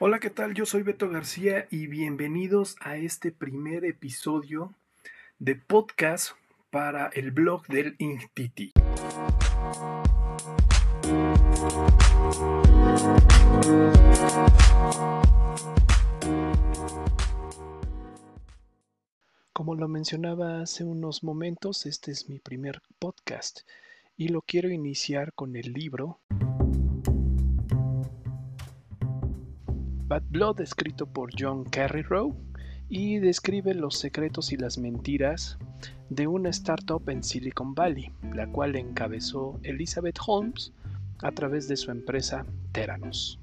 Hola, ¿qué tal? Yo soy Beto García y bienvenidos a este primer episodio de podcast para el blog del INTITI. Como lo mencionaba hace unos momentos, este es mi primer podcast y lo quiero iniciar con el libro Bad Blood, escrito por John Carreyrou, y describe los secretos y las mentiras de una startup en Silicon Valley, la cual encabezó Elizabeth Holmes a través de su empresa Theranos.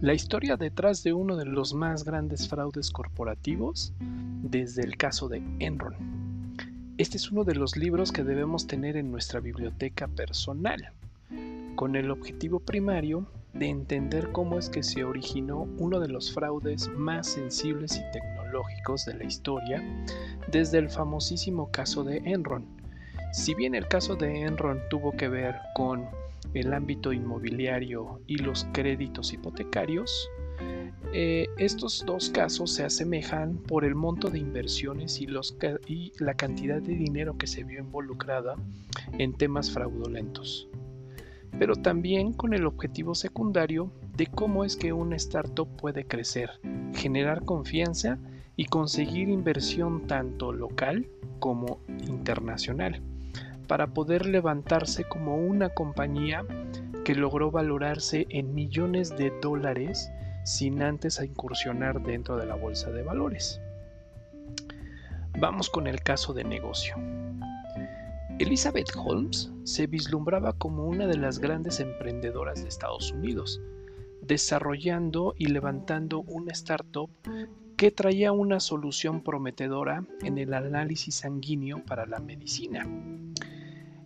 La historia detrás de uno de los más grandes fraudes corporativos desde el caso de Enron. Este es uno de los libros que debemos tener en nuestra biblioteca personal, con el objetivo primario de entender cómo es que se originó uno de los fraudes más sensibles y tecnológicos de la historia desde el famosísimo caso de Enron. Si bien el caso de Enron tuvo que ver con el ámbito inmobiliario y los créditos hipotecarios, eh, estos dos casos se asemejan por el monto de inversiones y, la cantidad de dinero que se vio involucrada en temas fraudulentos pero también con el objetivo secundario de cómo es que una startup puede crecer, generar confianza y conseguir inversión tanto local como internacional, para poder levantarse como una compañía que logró valorarse en millones de dólares sin antes incursionar dentro de la bolsa de valores. Vamos con el caso de negocio. Elizabeth Holmes se vislumbraba como una de las grandes emprendedoras de Estados Unidos, desarrollando y levantando una startup que traía una solución prometedora en el análisis sanguíneo para la medicina.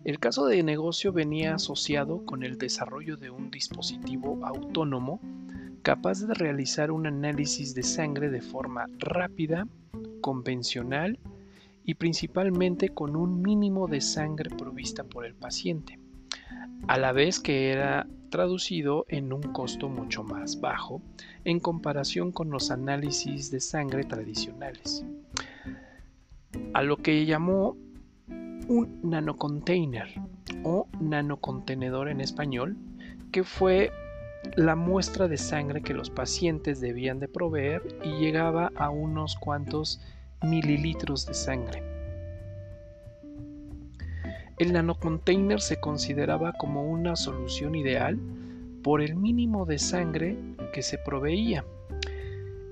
El caso de negocio venía asociado con el desarrollo de un dispositivo autónomo capaz de realizar un análisis de sangre de forma rápida, convencional y principalmente con un mínimo de sangre provista por el paciente, a la vez que era traducido en un costo mucho más bajo en comparación con los análisis de sangre tradicionales, a lo que llamó un nanocontainer o nanocontenedor en español, que fue la muestra de sangre que los pacientes debían de proveer y llegaba a unos cuantos mililitros de sangre. El nanocontainer se consideraba como una solución ideal por el mínimo de sangre que se proveía,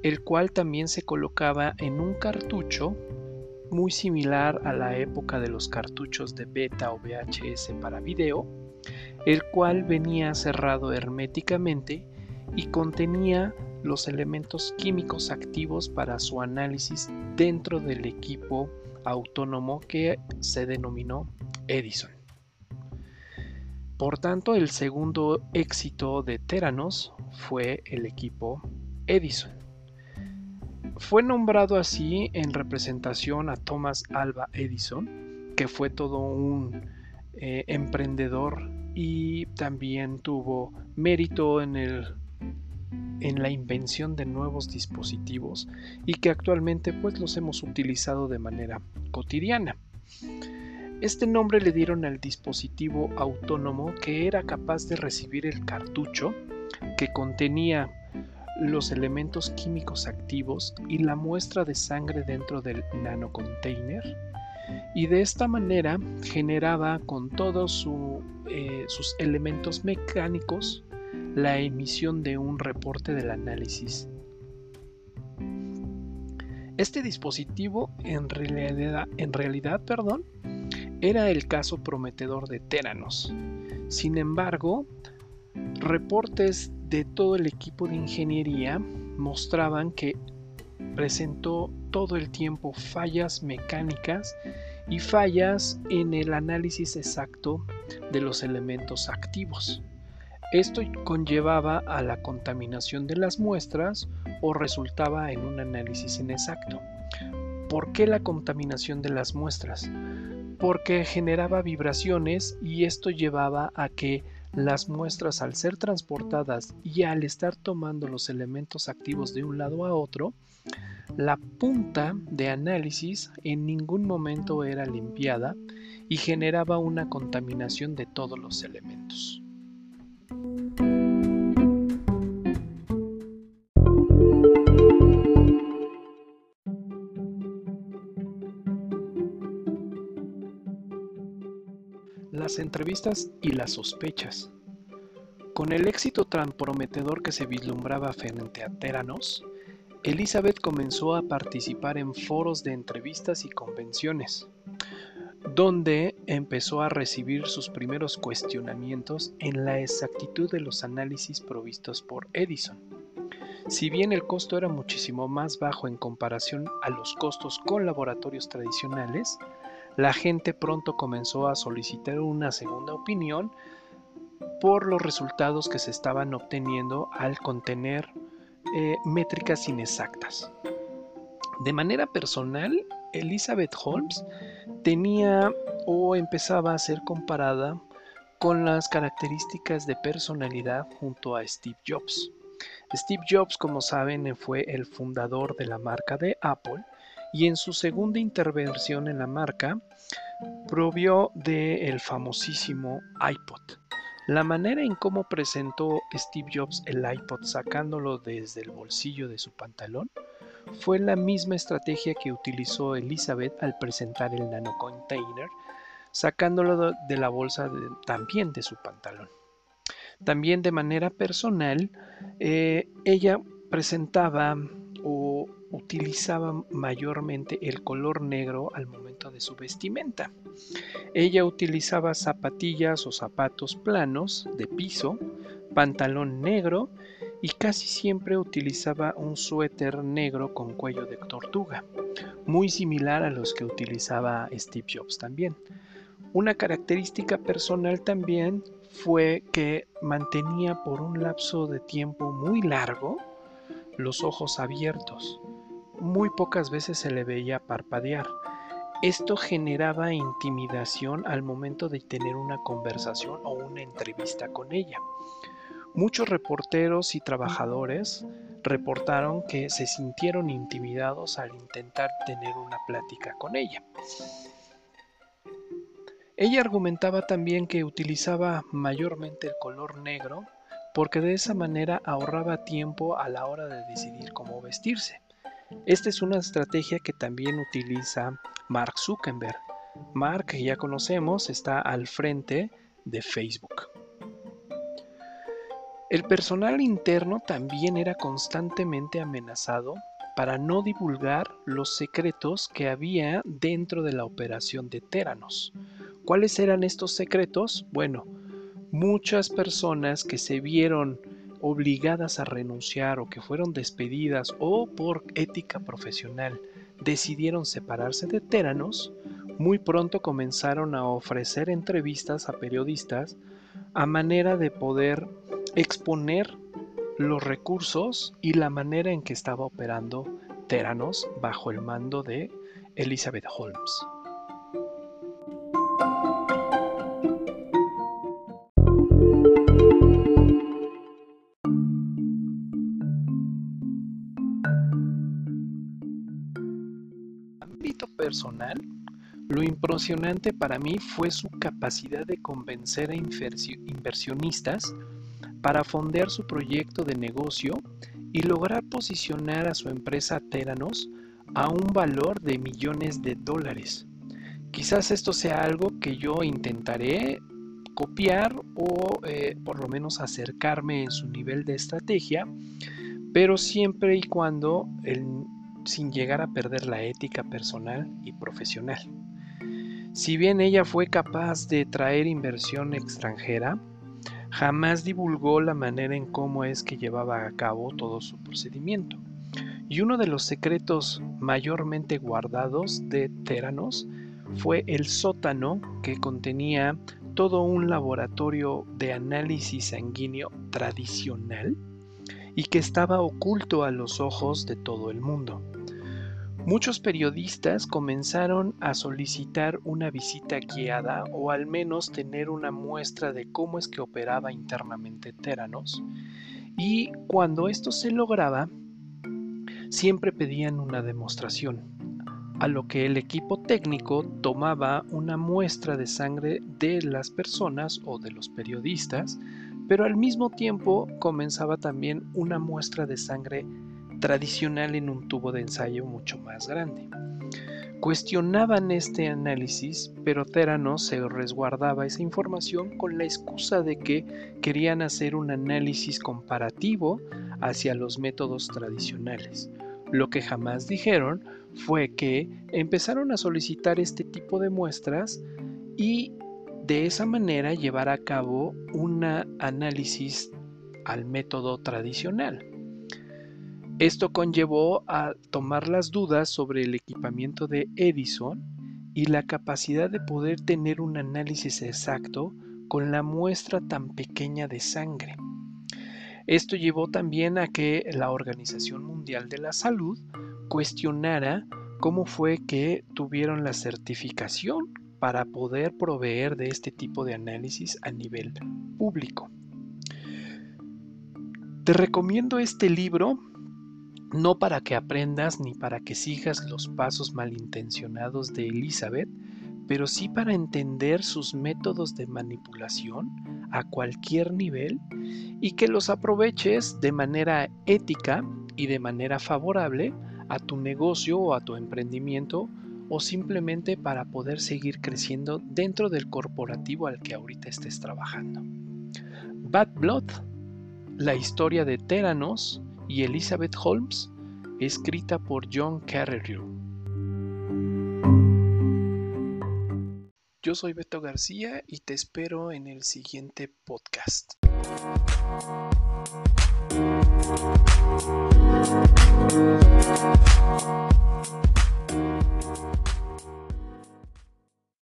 el cual también se colocaba en un cartucho muy similar a la época de los cartuchos de beta o VHS para video, el cual venía cerrado herméticamente y contenía los elementos químicos activos para su análisis dentro del equipo autónomo que se denominó Edison. Por tanto, el segundo éxito de Teranos fue el equipo Edison. Fue nombrado así en representación a Thomas Alva Edison, que fue todo un eh, emprendedor y también tuvo mérito en el en la invención de nuevos dispositivos y que actualmente pues los hemos utilizado de manera cotidiana. Este nombre le dieron al dispositivo autónomo que era capaz de recibir el cartucho que contenía los elementos químicos activos y la muestra de sangre dentro del nanocontainer y de esta manera generaba con todos eh, sus elementos mecánicos la emisión de un reporte del análisis. Este dispositivo en realidad, perdón, era el caso prometedor de Teranos. Sin embargo, reportes de todo el equipo de ingeniería mostraban que presentó todo el tiempo fallas mecánicas y fallas en el análisis exacto de los elementos activos. Esto conllevaba a la contaminación de las muestras o resultaba en un análisis inexacto. ¿Por qué la contaminación de las muestras? Porque generaba vibraciones y esto llevaba a que las muestras al ser transportadas y al estar tomando los elementos activos de un lado a otro, la punta de análisis en ningún momento era limpiada y generaba una contaminación de todos los elementos. Las entrevistas y las sospechas. Con el éxito tan prometedor que se vislumbraba frente a Teranos, Elizabeth comenzó a participar en foros de entrevistas y convenciones, donde empezó a recibir sus primeros cuestionamientos en la exactitud de los análisis provistos por Edison. Si bien el costo era muchísimo más bajo en comparación a los costos con laboratorios tradicionales, la gente pronto comenzó a solicitar una segunda opinión por los resultados que se estaban obteniendo al contener eh, métricas inexactas. De manera personal, Elizabeth Holmes tenía o empezaba a ser comparada con las características de personalidad junto a Steve Jobs. Steve Jobs, como saben, fue el fundador de la marca de Apple y en su segunda intervención en la marca provió del famosísimo iPod. La manera en cómo presentó Steve Jobs el iPod sacándolo desde el bolsillo de su pantalón fue la misma estrategia que utilizó Elizabeth al presentar el nano container, sacándolo de la bolsa también de su pantalón. También de manera personal, eh, ella presentaba utilizaba mayormente el color negro al momento de su vestimenta. Ella utilizaba zapatillas o zapatos planos de piso, pantalón negro y casi siempre utilizaba un suéter negro con cuello de tortuga, muy similar a los que utilizaba Steve Jobs también. Una característica personal también fue que mantenía por un lapso de tiempo muy largo los ojos abiertos. Muy pocas veces se le veía parpadear. Esto generaba intimidación al momento de tener una conversación o una entrevista con ella. Muchos reporteros y trabajadores reportaron que se sintieron intimidados al intentar tener una plática con ella. Ella argumentaba también que utilizaba mayormente el color negro porque de esa manera ahorraba tiempo a la hora de decidir cómo vestirse. Esta es una estrategia que también utiliza Mark Zuckerberg. Mark, ya conocemos, está al frente de Facebook. El personal interno también era constantemente amenazado para no divulgar los secretos que había dentro de la operación de Teranos. ¿Cuáles eran estos secretos? Bueno, muchas personas que se vieron obligadas a renunciar o que fueron despedidas o por ética profesional decidieron separarse de Teranos, muy pronto comenzaron a ofrecer entrevistas a periodistas a manera de poder exponer los recursos y la manera en que estaba operando Teranos bajo el mando de Elizabeth Holmes. Personal, lo impresionante para mí fue su capacidad de convencer a inversionistas para fondear su proyecto de negocio y lograr posicionar a su empresa Teranos a un valor de millones de dólares. Quizás esto sea algo que yo intentaré copiar o eh, por lo menos acercarme en su nivel de estrategia, pero siempre y cuando el sin llegar a perder la ética personal y profesional. Si bien ella fue capaz de traer inversión extranjera, jamás divulgó la manera en cómo es que llevaba a cabo todo su procedimiento. Y uno de los secretos mayormente guardados de Teranos fue el sótano que contenía todo un laboratorio de análisis sanguíneo tradicional y que estaba oculto a los ojos de todo el mundo. Muchos periodistas comenzaron a solicitar una visita guiada o al menos tener una muestra de cómo es que operaba internamente Teranos. Y cuando esto se lograba siempre pedían una demostración, a lo que el equipo técnico tomaba una muestra de sangre de las personas o de los periodistas, pero al mismo tiempo comenzaba también una muestra de sangre tradicional en un tubo de ensayo mucho más grande. Cuestionaban este análisis, pero Teranos se resguardaba esa información con la excusa de que querían hacer un análisis comparativo hacia los métodos tradicionales. Lo que jamás dijeron fue que empezaron a solicitar este tipo de muestras y de esa manera llevar a cabo un análisis al método tradicional. Esto conllevó a tomar las dudas sobre el equipamiento de Edison y la capacidad de poder tener un análisis exacto con la muestra tan pequeña de sangre. Esto llevó también a que la Organización Mundial de la Salud cuestionara cómo fue que tuvieron la certificación para poder proveer de este tipo de análisis a nivel público. Te recomiendo este libro no para que aprendas ni para que sigas los pasos malintencionados de Elizabeth, pero sí para entender sus métodos de manipulación a cualquier nivel y que los aproveches de manera ética y de manera favorable a tu negocio o a tu emprendimiento o simplemente para poder seguir creciendo dentro del corporativo al que ahorita estés trabajando. Bad Blood, la historia de Teranos, y Elizabeth Holmes, escrita por John Carreyrou. Yo soy Beto García y te espero en el siguiente podcast.